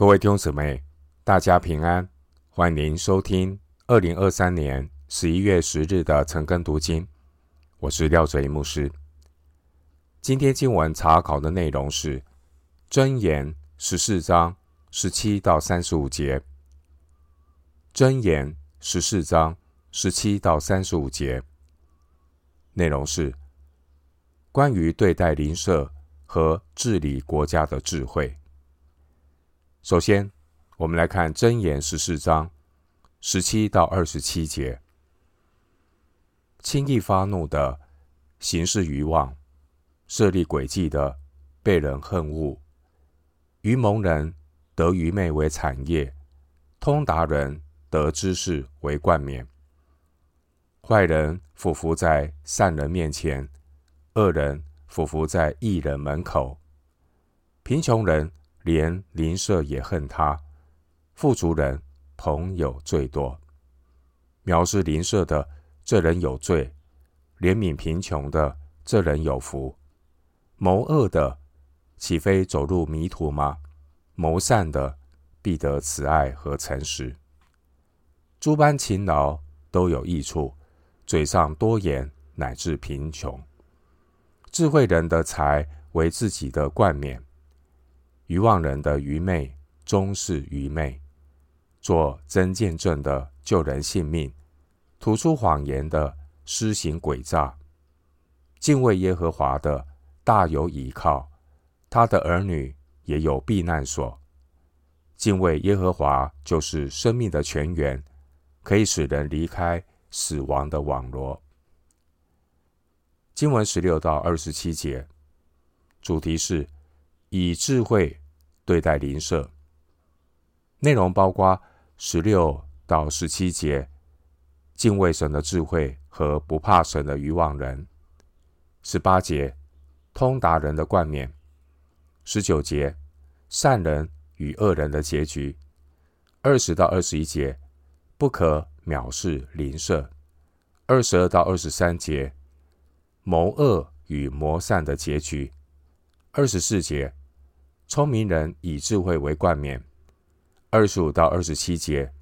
各位弟兄姊妹，大家平安，欢迎收听二零二三年十一月十日的晨更读经。我是廖哲一牧师。今天经文查考的内容是《箴言》十四章十七到三十五节，《箴言》十四章十七到三十五节内容是关于对待邻舍和治理国家的智慧。首先，我们来看《箴言》十四章十七到二十七节：轻易发怒的，行事愚妄；设立诡计的，被人恨恶；愚蒙人得愚昧为产业，通达人得知识为冠冕。坏人俯伏在善人面前，恶人俯伏在义人门口，贫穷人。连邻舍也恨他，富足人朋友最多。藐视邻舍的，这人有罪；怜悯贫穷的，这人有福。谋恶的，岂非走入迷途吗？谋善的，必得慈爱和诚实。诸般勤劳都有益处，嘴上多言乃至贫穷。智慧人的财为自己的冠冕。愚妄人的愚昧终是愚昧，做真见证的救人性命，吐出谎言的施行诡诈。敬畏耶和华的大有倚靠，他的儿女也有避难所。敬畏耶和华就是生命的泉源，可以使人离开死亡的网罗。经文十六到二十七节，主题是以智慧。对待邻舍，内容包括十六到十七节，敬畏神的智慧和不怕神的愚妄人；十八节，通达人的冠冕；十九节，善人与恶人的结局；二十到二十一节，不可藐视邻舍；二十二到二十三节，谋恶与谋善的结局；二十四节。聪明人以智慧为冠冕，二十五到二十七节，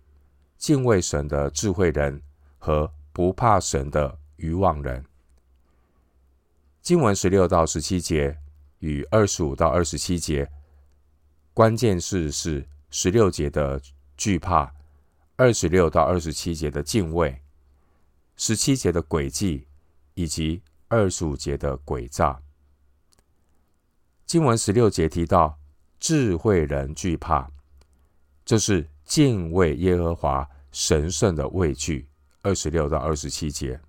敬畏神的智慧人和不怕神的愚妄人。经文十六到十七节与二十五到二十七节，关键字是十六节的惧怕，二十六到二十七节的敬畏，十七节的诡计，以及二十五节的诡诈。经文十六节提到。智慧人惧怕，这是敬畏耶和华神圣的畏惧。二十六到二十七节，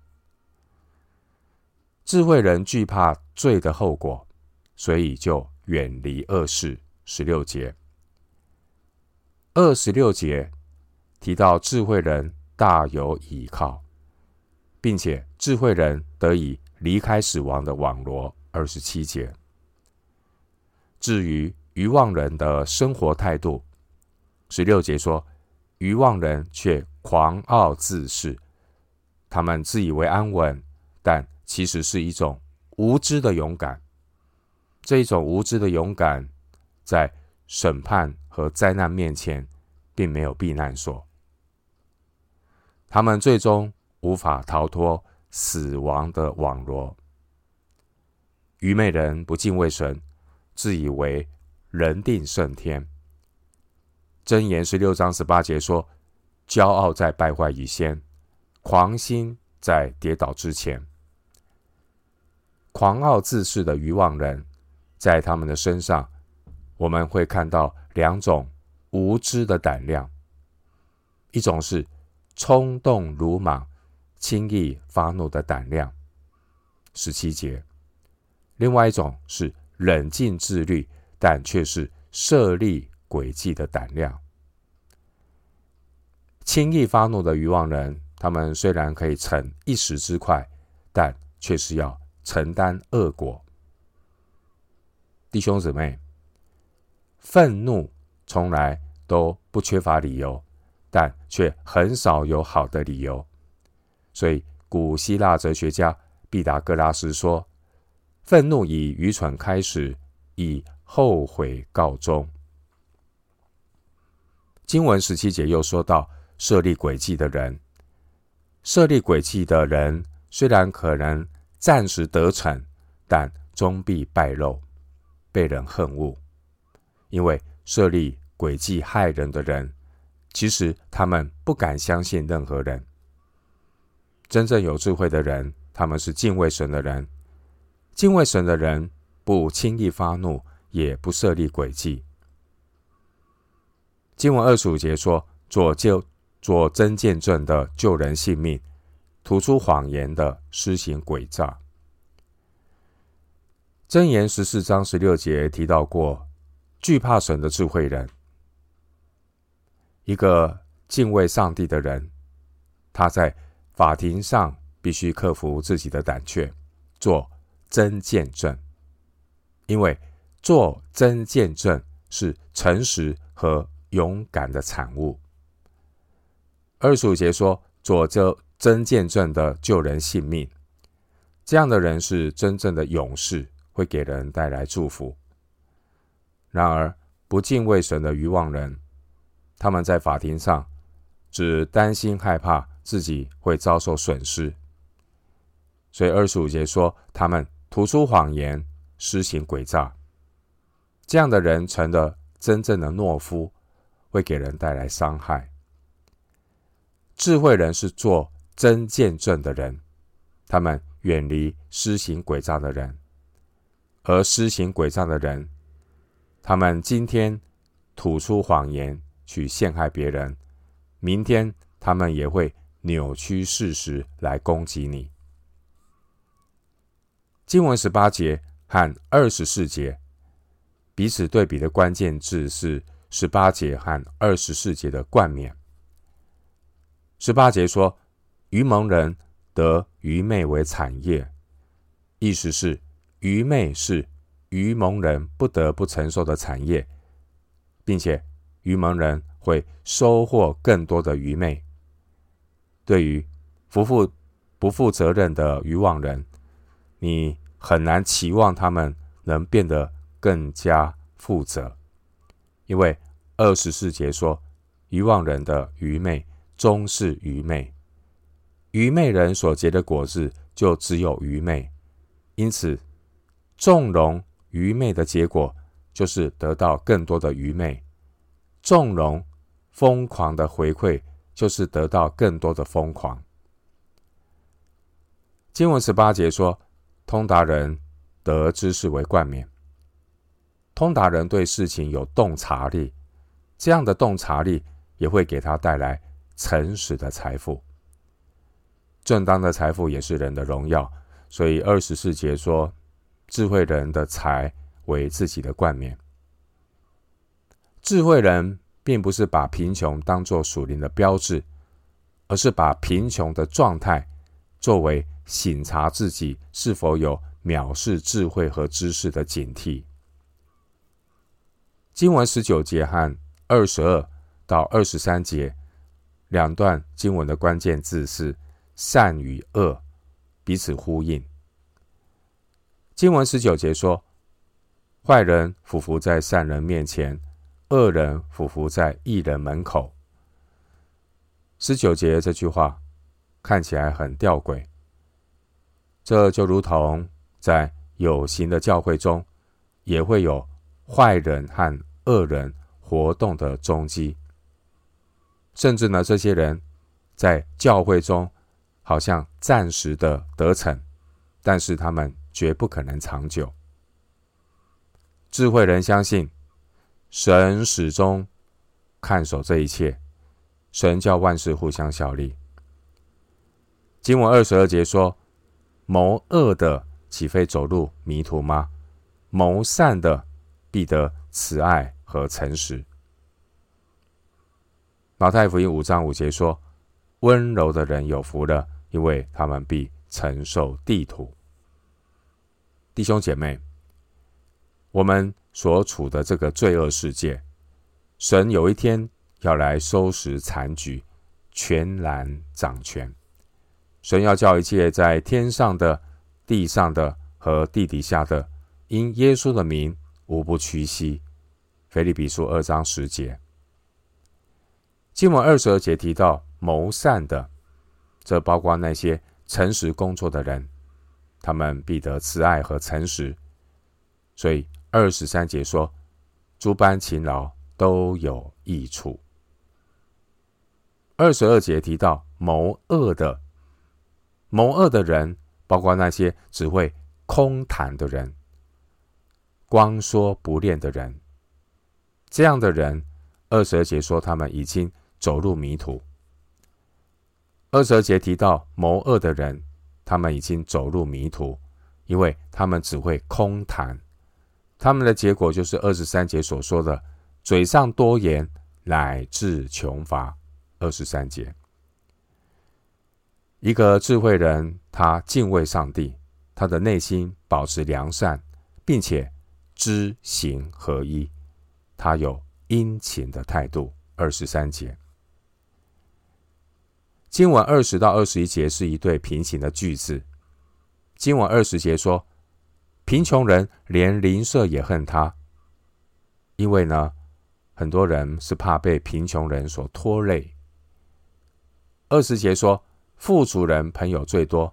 智慧人惧怕罪的后果，所以就远离恶事。十六节，二十六节提到智慧人大有倚靠，并且智慧人得以离开死亡的网罗。二十七节，至于。愚妄人的生活态度，十六节说：愚妄人却狂傲自恃，他们自以为安稳，但其实是一种无知的勇敢。这一种无知的勇敢，在审判和灾难面前，并没有避难所。他们最终无法逃脱死亡的网罗。愚昧人不敬畏神，自以为。人定胜天。箴言十六章十八节说：“骄傲在败坏以先，狂心在跌倒之前。”狂傲自恃的愚妄人，在他们的身上，我们会看到两种无知的胆量：一种是冲动鲁莽、轻易发怒的胆量，十七节；另外一种是冷静自律。但却是设立诡计的胆量。轻易发怒的愚妄人，他们虽然可以逞一时之快，但却是要承担恶果。弟兄姊妹，愤怒从来都不缺乏理由，但却很少有好的理由。所以，古希腊哲学家毕达哥拉斯说：“愤怒以愚蠢开始，以后悔告终。经文十七节又说到设立诡计的人，设立诡计的人虽然可能暂时得逞，但终必败露，被人恨恶，因为设立诡计害人的人，其实他们不敢相信任何人。真正有智慧的人，他们是敬畏神的人，敬畏神的人不轻易发怒，也不设立诡计。经文二十五节说：“做就做真见证的救人性命，吐出谎言的施行诡诈。”箴言十四章十六节提到过，惧怕神的智慧人，一个敬畏上帝的人，他在法庭上必须克服自己的胆怯，做真见证，因为做真见证是诚实和。勇敢的产物。二十五节说：“做这真见证的救人性命，这样的人是真正的勇士，会给人带来祝福。然而，不敬畏神的愚妄人，他们在法庭上只担心害怕自己会遭受损失，所以二十五节说他们吐出谎言，施行诡诈。这样的人成了真正的懦夫。”会给人带来伤害。智慧人是做真见证的人，他们远离施行诡诈的人，而施行诡诈的人，他们今天吐出谎言去陷害别人，明天他们也会扭曲事实来攻击你。经文十八节和二十四节彼此对比的关键字是。十八节和二十四节的冠冕。十八节说：“愚蒙人得愚昧为产业”，意思是愚昧是愚蒙人不得不承受的产业，并且愚蒙人会收获更多的愚昧。对于不负不负责任的愚妄人，你很难期望他们能变得更加负责。因为二十四节说，愚妄人的愚昧终是愚昧，愚昧人所结的果子就只有愚昧，因此纵容愚昧的结果就是得到更多的愚昧，纵容疯狂的回馈就是得到更多的疯狂。经文十八节说，通达人得知识为冠冕。通达人对事情有洞察力，这样的洞察力也会给他带来诚实的财富。正当的财富也是人的荣耀，所以二十四节说，智慧人的财为自己的冠冕。智慧人并不是把贫穷当作属灵的标志，而是把贫穷的状态作为省察自己是否有藐视智慧和知识的警惕。经文十九节和二十二到二十三节两段经文的关键字是“善与恶”，彼此呼应。经文十九节说：“坏人俯伏在善人面前，恶人俯伏在义人门口。”十九节这句话看起来很吊诡，这就如同在有形的教会中也会有坏人和恶人活动的踪迹，甚至呢，这些人在教会中好像暂时的得逞，但是他们绝不可能长久。智慧人相信，神始终看守这一切，神叫万事互相效力。经文二十二节说：“谋恶的岂非走入迷途吗？谋善的必得慈爱。”和诚实。马太福音五章五节说：“温柔的人有福了，因为他们必承受地土。”弟兄姐妹，我们所处的这个罪恶世界，神有一天要来收拾残局，全然掌权。神要叫一切在天上的、地上的和地底下的，因耶稣的名，无不屈膝。腓利比书二章十节，经文二十二节提到谋善的，这包括那些诚实工作的人，他们必得慈爱和诚实。所以二十三节说，诸般勤劳都有益处。二十二节提到谋恶的，谋恶的人包括那些只会空谈的人，光说不练的人。这样的人，二十二节说他们已经走入迷途。二十二节提到谋恶的人，他们已经走入迷途，因为他们只会空谈。他们的结果就是二十三节所说的：“嘴上多言，乃至穷乏。”二十三节，一个智慧人，他敬畏上帝，他的内心保持良善，并且知行合一，他有殷勤的态度。二十三节，经文二十到二十一节是一对平行的句子。经文二十节说。贫穷人连邻舍也恨他，因为呢，很多人是怕被贫穷人所拖累。二十节说，富足人朋友最多，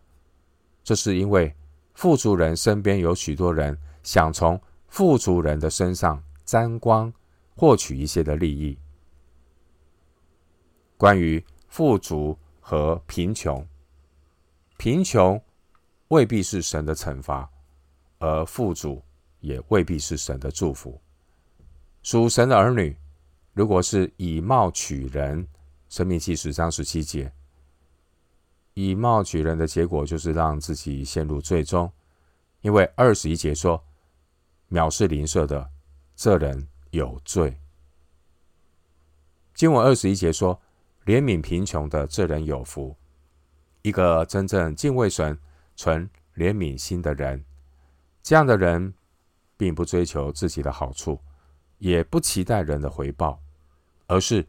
这是因为富足人身边有许多人想从富足人的身上沾光，获取一些的利益。关于富足和贫穷，贫穷未必是神的惩罚。而富足也未必是神的祝福。属神的儿女，如果是以貌取人，《申命记》十章十七节，以貌取人的结果就是让自己陷入罪中。因为二十一节说，藐视邻舍的这人有罪。经文二十一节说，怜悯贫穷的这人有福。一个真正敬畏神、存怜悯心的人。这样的人，并不追求自己的好处，也不期待人的回报，而是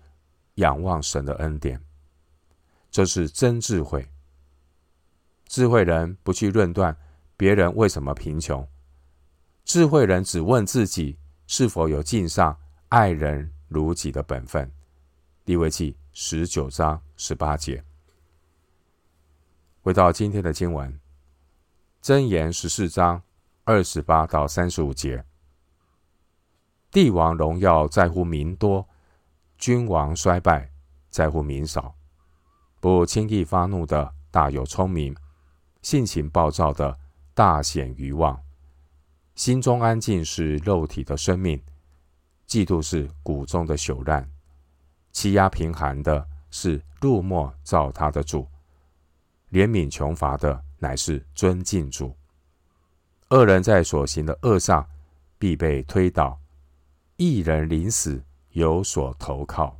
仰望神的恩典。这是真智慧。智慧人不去论断别人为什么贫穷，智慧人只问自己是否有尽上爱人如己的本分。利未记十九章十八节。回到今天的经文，箴言十四章。二十八到三十五节，帝王荣耀在乎民多，君王衰败在乎民少。不轻易发怒的大有聪明，性情暴躁的大显愚妄。心中安静是肉体的生命，嫉妒是骨中的朽烂。欺压贫寒的是入没造他的主，怜悯穷乏的乃是尊敬主。恶人在所行的恶上必被推倒，一人临死有所投靠。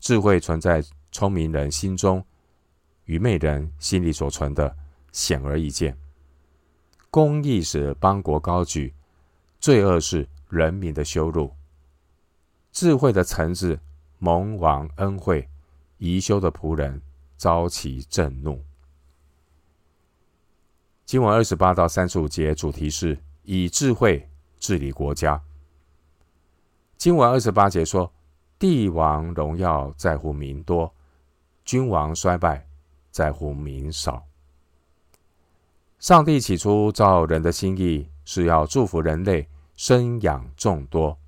智慧存在聪明人心中，愚昧人心里所存的显而易见。公义使邦国高举，罪恶是人民的羞辱。智慧的臣子蒙王恩惠，贻羞的仆人遭其震怒。经文二十八到三十五节，主题是以智慧治理国家。经文二十八节说：“帝王荣耀在乎民多，君王衰败在乎民少。”上帝起初造人的心意是要祝福人类生养众多。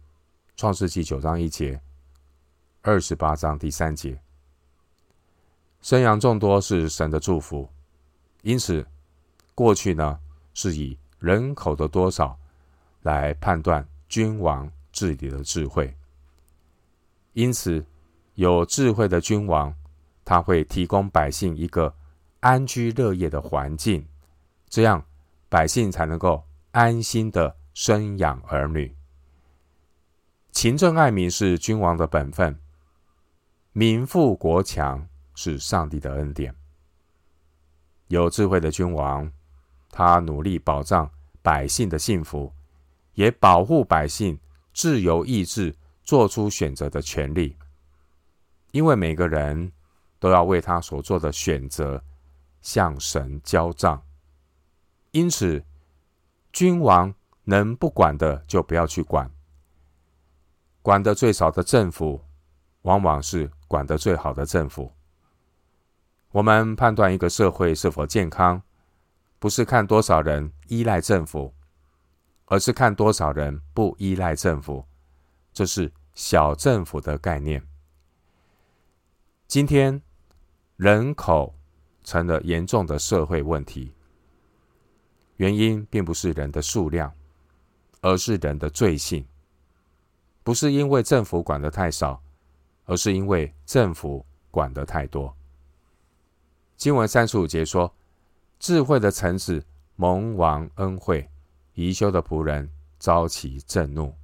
创世纪九章一节，二十八章第三节，生养众多是神的祝福，因此。过去呢，是以人口的多少来判断君王治理的智慧。因此，有智慧的君王，他会提供百姓一个安居乐业的环境，这样百姓才能够安心的生养儿女。勤政爱民是君王的本分，民富国强是上帝的恩典。有智慧的君王。他努力保障百姓的幸福，也保护百姓自由意志做出选择的权利。因为每个人都要为他所做的选择向神交账，因此君王能不管的就不要去管。管得最少的政府，往往是管得最好的政府。我们判断一个社会是否健康，不是看多少人依赖政府，而是看多少人不依赖政府。这是小政府的概念。今天人口成了严重的社会问题，原因并不是人的数量，而是人的罪性。不是因为政府管得太少，而是因为政府管得太多。经文三十五节说：“智慧的臣子蒙王恩惠，贻羞的仆人遭其震怒。”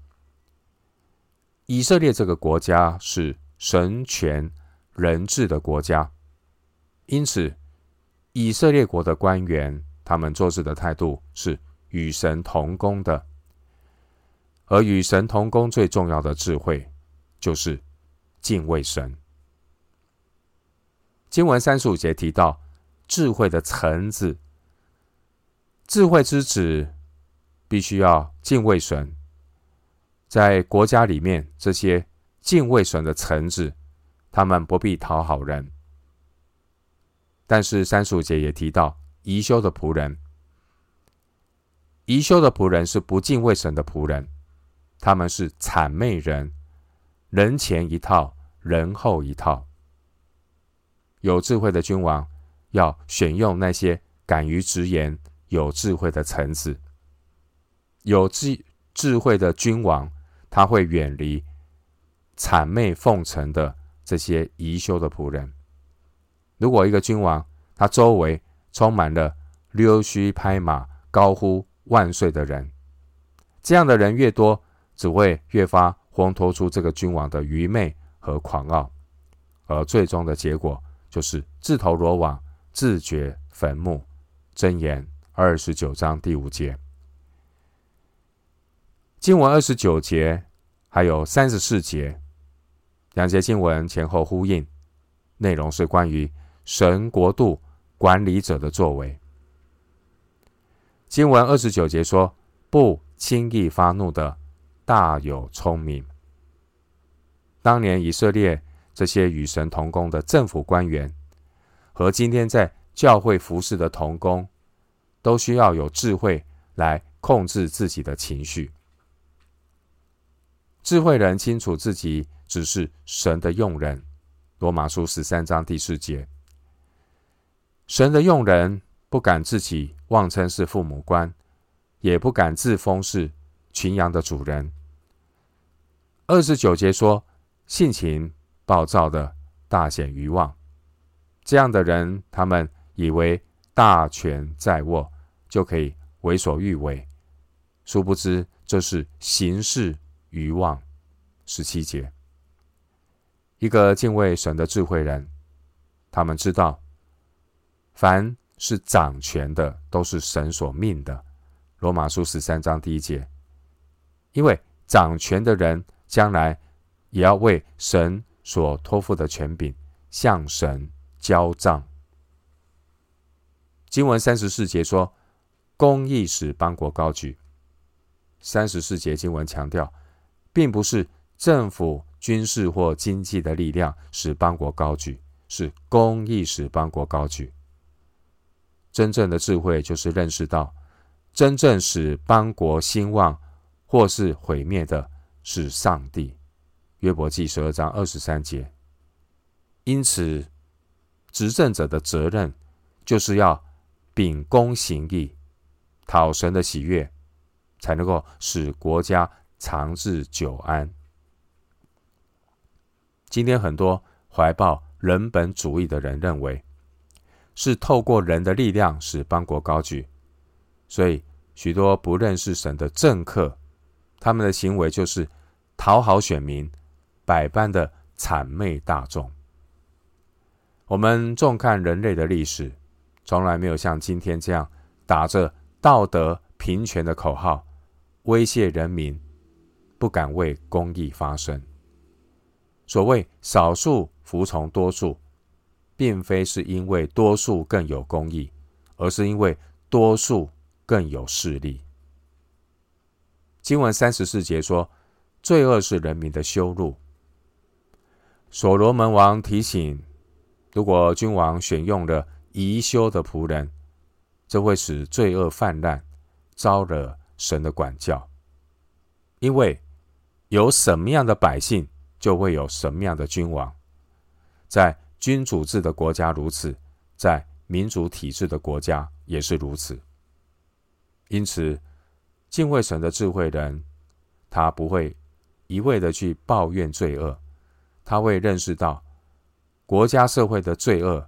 以色列这个国家是神权。人治的国家，因此以色列国的官员，他们做事的态度是与神同工的。而与神同工最重要的智慧，就是敬畏神。经文三十五节提到智慧的臣子，智慧之子必须要敬畏神。在国家里面，这些敬畏神的臣子。他们不必讨好人，但是三十五节也提到宜修的仆人。宜修的仆人是不敬畏神的仆人，他们是谄媚人，人前一套，人后一套。有智慧的君王要选用那些敢于直言、有智慧的臣子。有智智慧的君王，他会远离谄媚奉承的。这些宜修的仆人，如果一个君王他周围充满了溜须拍马、高呼万岁的人，这样的人越多，只会越发烘托出这个君王的愚昧和狂傲，而最终的结果就是自投罗网、自掘坟墓。箴言二十九章第五节，经文二十九节还有三十四节。两节经文前后呼应，内容是关于神国度管理者的作为。经文二十九节说：“不轻易发怒的，大有聪明。”当年以色列这些与神同工的政府官员，和今天在教会服侍的同工，都需要有智慧来控制自己的情绪。智慧人清楚自己。只是神的用人，罗马书十三章第四节。神的用人不敢自己妄称是父母官，也不敢自封是群羊的主人。二十九节说，性情暴躁的大显愚妄，这样的人，他们以为大权在握，就可以为所欲为，殊不知这是行事愚妄。十七节。一个敬畏神的智慧人，他们知道，凡是掌权的都是神所命的。罗马书十三章第一节，因为掌权的人将来也要为神所托付的权柄向神交账。经文三十四节说，公义使邦国高举。三十四节经文强调，并不是政府。军事或经济的力量使邦国高举，是公义使邦国高举。真正的智慧就是认识到，真正使邦国兴旺或是毁灭的是上帝。约伯记十二章二十三节。因此，执政者的责任就是要秉公行义，讨神的喜悦，才能够使国家长治久安。今天很多怀抱人本主义的人认为，是透过人的力量使邦国高举，所以许多不认识神的政客，他们的行为就是讨好选民，百般的谄媚大众。我们重看人类的历史，从来没有像今天这样打着道德平权的口号，威胁人民，不敢为公义发声。所谓少数服从多数，并非是因为多数更有公义，而是因为多数更有势力。经文三十四节说：“罪恶是人民的羞辱。”所罗门王提醒，如果君王选用了宜羞的仆人，这会使罪恶泛滥，招惹神的管教。因为有什么样的百姓，就会有什么样的君王。在君主制的国家如此，在民主体制的国家也是如此。因此，敬畏神的智慧人，他不会一味的去抱怨罪恶。他会认识到，国家社会的罪恶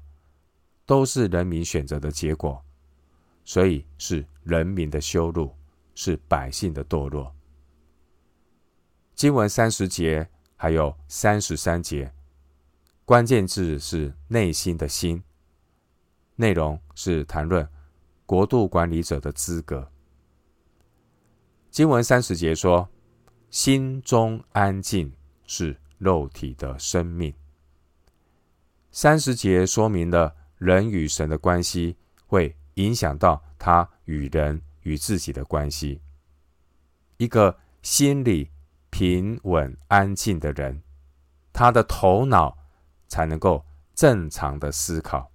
都是人民选择的结果，所以是人民的羞辱，是百姓的堕落。经文三十节还有三十三节，关键字是内心的心，内容是谈论国度管理者的资格。经文三十节说：“心中安静是。”肉体的生命。三十节说明了人与神的关系会影响到他与人与自己的关系。一个心里平稳安静的人，他的头脑才能够正常的思考。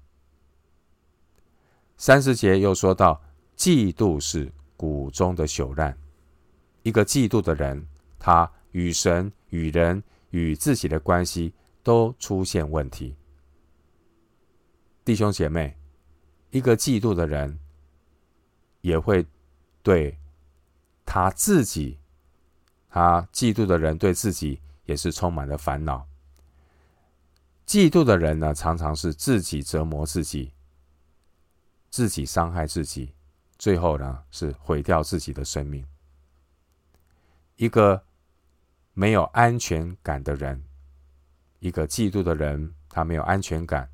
三十节又说到，嫉妒是骨中的朽烂。一个嫉妒的人，他与神与人。与自己的关系都出现问题，弟兄姐妹，一个嫉妒的人也会对他自己，他嫉妒的人对自己也是充满了烦恼。嫉妒的人呢，常常是自己折磨自己，自己伤害自己，最后呢是毁掉自己的生命。一个。没有安全感的人，一个嫉妒的人，他没有安全感。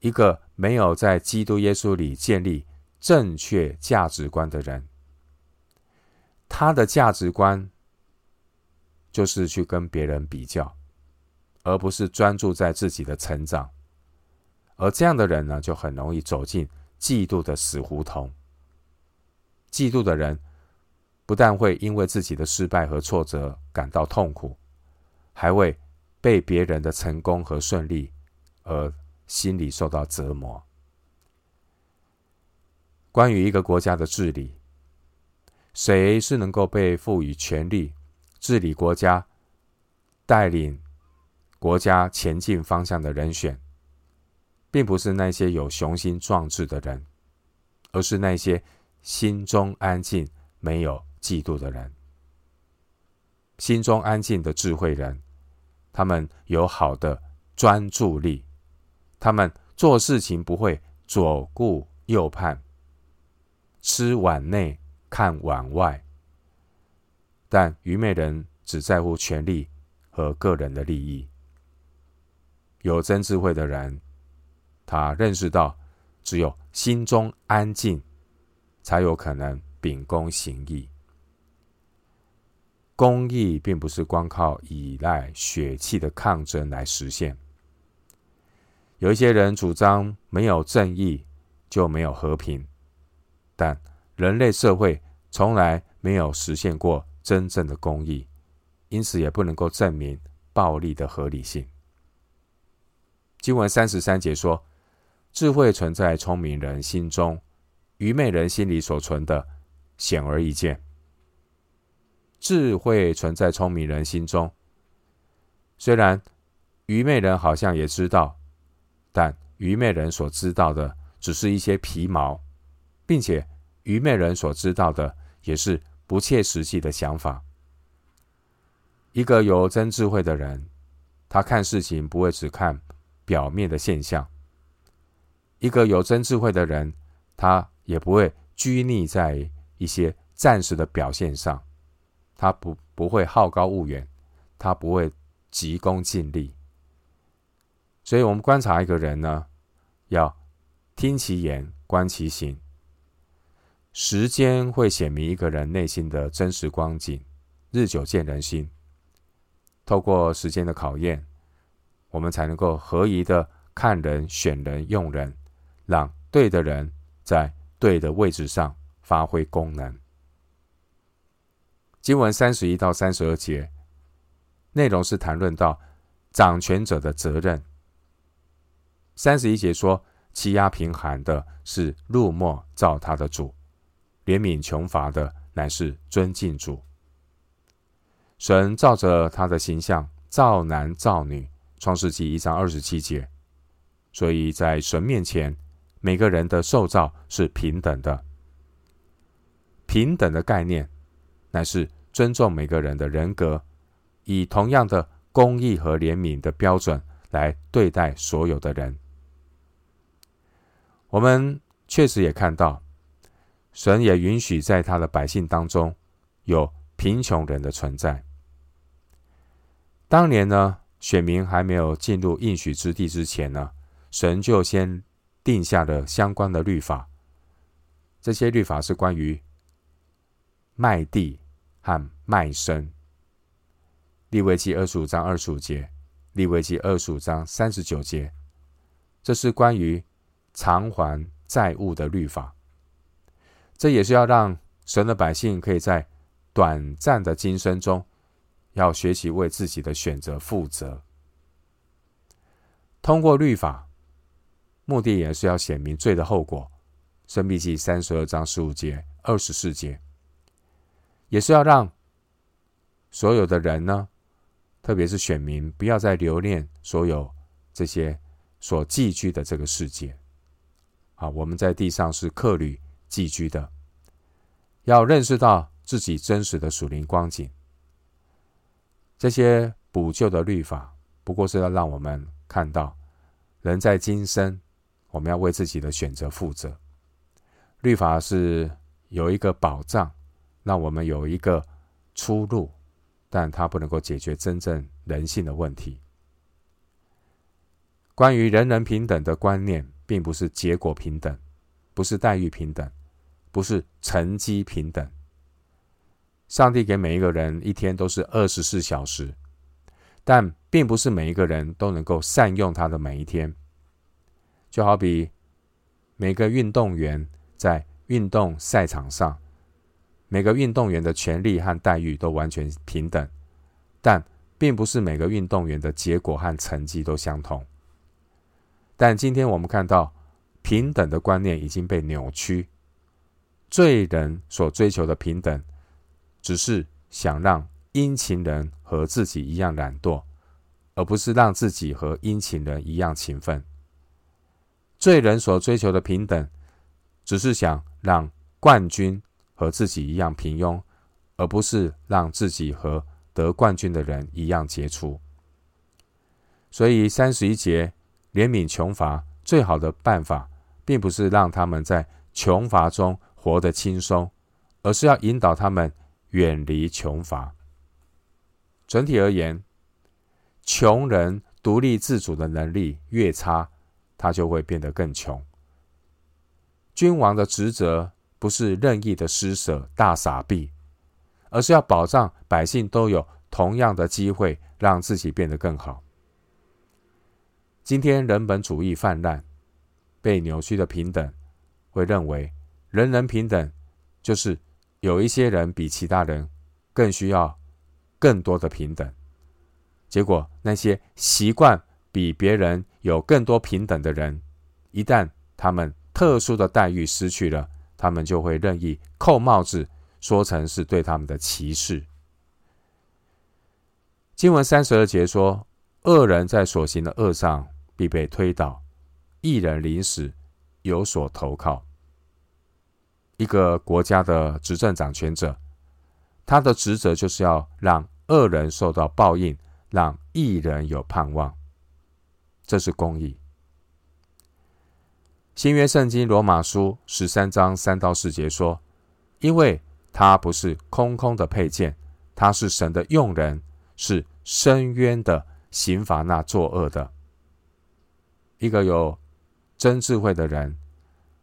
一个没有在基督耶稣里建立正确价值观的人，他的价值观就是去跟别人比较，而不是专注在自己的成长。而这样的人呢，就很容易走进嫉妒的死胡同。嫉妒的人。不但会因为自己的失败和挫折感到痛苦，还会被别人的成功和顺利而心里受到折磨。关于一个国家的治理，谁是能够被赋予权力治理国家、带领国家前进方向的人选，并不是那些有雄心壮志的人，而是那些心中安静、没有。嫉妒的人，心中安静的智慧人，他们有好的专注力，他们做事情不会左顾右盼，吃碗内看碗外。但愚昧人只在乎权力和个人的利益。有真智慧的人，他认识到，只有心中安静，才有可能秉公行义。公义并不是光靠依赖血气的抗争来实现。有一些人主张没有正义就没有和平，但人类社会从来没有实现过真正的公义，因此也不能够证明暴力的合理性。经文三十三节说：“智慧存在聪明人心中，愚昧人心里所存的显而易见。”智慧存在聪明人心中，虽然愚昧人好像也知道，但愚昧人所知道的只是一些皮毛，并且愚昧人所知道的也是不切实际的想法。一个有真智慧的人，他看事情不会只看表面的现象；一个有真智慧的人，他也不会拘泥在一些暂时的表现上。他不不会好高骛远，他不会急功近利。所以，我们观察一个人呢，要听其言，观其行。时间会显明一个人内心的真实光景，日久见人心。透过时间的考验，我们才能够合宜的看人、选人、用人，让对的人在对的位置上发挥功能。经文三十一到三十二节，内容是谈论到掌权者的责任。三十一节说，欺压贫寒的是入没造他的主，怜悯穷乏的乃是尊敬主。神照着他的形象造男造女，创世纪一章二十七节。所以在神面前，每个人的受造是平等的。平等的概念，乃是尊重每个人的人格，以同样的公义和怜悯的标准来对待所有的人。我们确实也看到，神也允许在他的百姓当中有贫穷人的存在。当年呢，选民还没有进入应许之地之前呢，神就先定下了相关的律法。这些律法是关于卖地和卖身。利未记二十五章二十五节，利未记二十五章三十九节，这是关于。偿还债务的律法，这也是要让神的百姓可以在短暂的今生中，要学习为自己的选择负责。通过律法，目的也是要显明罪的后果。申命记三十二章十五节、二十四节，也是要让所有的人呢，特别是选民，不要再留恋所有这些所寄居的这个世界。啊，我们在地上是客旅寄居的，要认识到自己真实的属灵光景。这些补救的律法，不过是要让我们看到，人在今生，我们要为自己的选择负责。律法是有一个保障，让我们有一个出路，但它不能够解决真正人性的问题。关于人人平等的观念。并不是结果平等，不是待遇平等，不是成绩平等。上帝给每一个人一天都是二十四小时，但并不是每一个人都能够善用他的每一天。就好比每个运动员在运动赛场上，每个运动员的权利和待遇都完全平等，但并不是每个运动员的结果和成绩都相同。但今天我们看到，平等的观念已经被扭曲。罪人所追求的平等，只是想让殷勤人和自己一样懒惰，而不是让自己和殷勤人一样勤奋。罪人所追求的平等，只是想让冠军和自己一样平庸，而不是让自己和得冠军的人一样杰出。所以三十一节。怜悯穷乏最好的办法，并不是让他们在穷乏中活得轻松，而是要引导他们远离穷乏。整体而言，穷人独立自主的能力越差，他就会变得更穷。君王的职责不是任意的施舍大傻币，而是要保障百姓都有同样的机会，让自己变得更好。今天人本主义泛滥，被扭曲的平等，会认为人人平等，就是有一些人比其他人更需要更多的平等。结果那些习惯比别人有更多平等的人，一旦他们特殊的待遇失去了，他们就会任意扣帽子，说成是对他们的歧视。经文三十二节说，恶人在所行的恶上。必被推倒，一人临死有所投靠。一个国家的执政掌权者，他的职责就是要让恶人受到报应，让义人有盼望。这是公义。新约圣经罗马书十三章三到四节说：“因为他不是空空的佩剑，他是神的用人，是伸冤的，刑罚那作恶的。”一个有真智慧的人，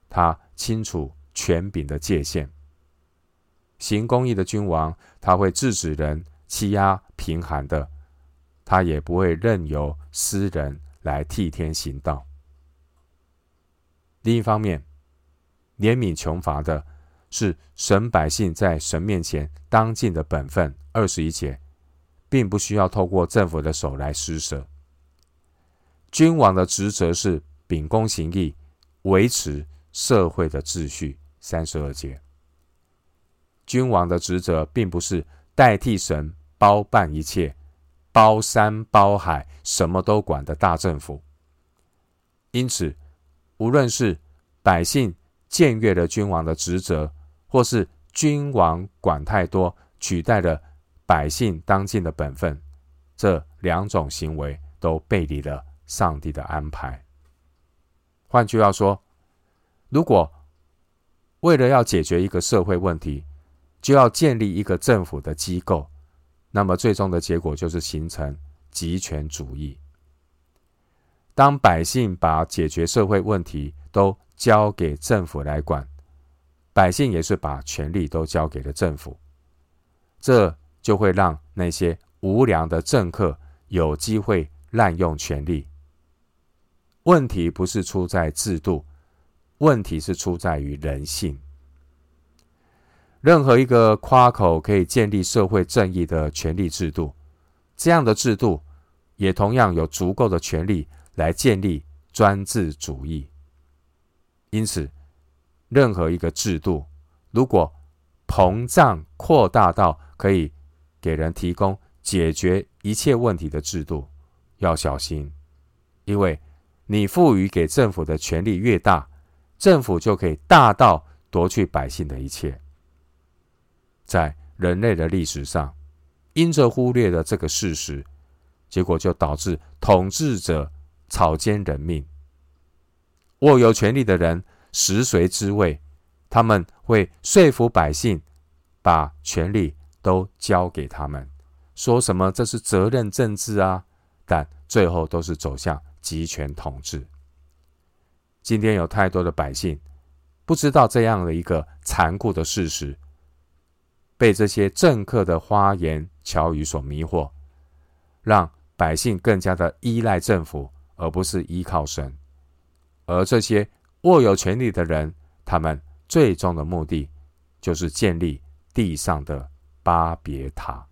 他清楚权柄的界限。行公义的君王，他会制止人欺压贫寒的，他也不会任由私人来替天行道。另一方面，怜悯穷乏的是神百姓在神面前当尽的本分。二十一节，并不需要透过政府的手来施舍，君王的职责是秉公行义，维持社会的秩序。三十二节，君王的职责并不是代替神包办一切、包山包海、什么都管的大政府。因此，无论是百姓僭越了君王的职责，或是君王管太多，取代了百姓当尽的本分，这两种行为都背离了上帝的安排。换句话说，如果为了要解决一个社会问题，就要建立一个政府的机构，那么最终的结果就是形成集权主义。当百姓把解决社会问题都交给政府来管，百姓也是把权力都交给了政府，这就会让那些无良的政客有机会滥用权力。问题不是出在制度。问题是出在于人性。任何一个夸口可以建立社会正义的权力制度，这样的制度也同样有足够的权力来建立专制主义。因此，任何一个制度如果膨胀扩大到可以给人提供解决一切问题的制度，要小心，因为你赋予给政府的权力越大。政府就可以大到夺去百姓的一切。在人类的历史上，因着忽略了这个事实，结果就导致统治者草菅人命。握有权力的人食髓知味，他们会说服百姓把权力都交给他们，说什么这是责任政治啊，但最后都是走向集权统治。今天有太多的百姓不知道这样的一个残酷的事实，被这些政客的花言巧语所迷惑，让百姓更加的依赖政府，而不是依靠神。而这些握有权力的人，他们最终的目的就是建立地上的巴别塔。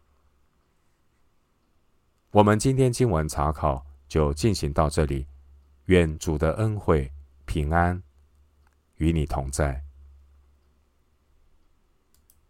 我们今天经文查考就进行到这里，愿主的恩惠。平安与你同在。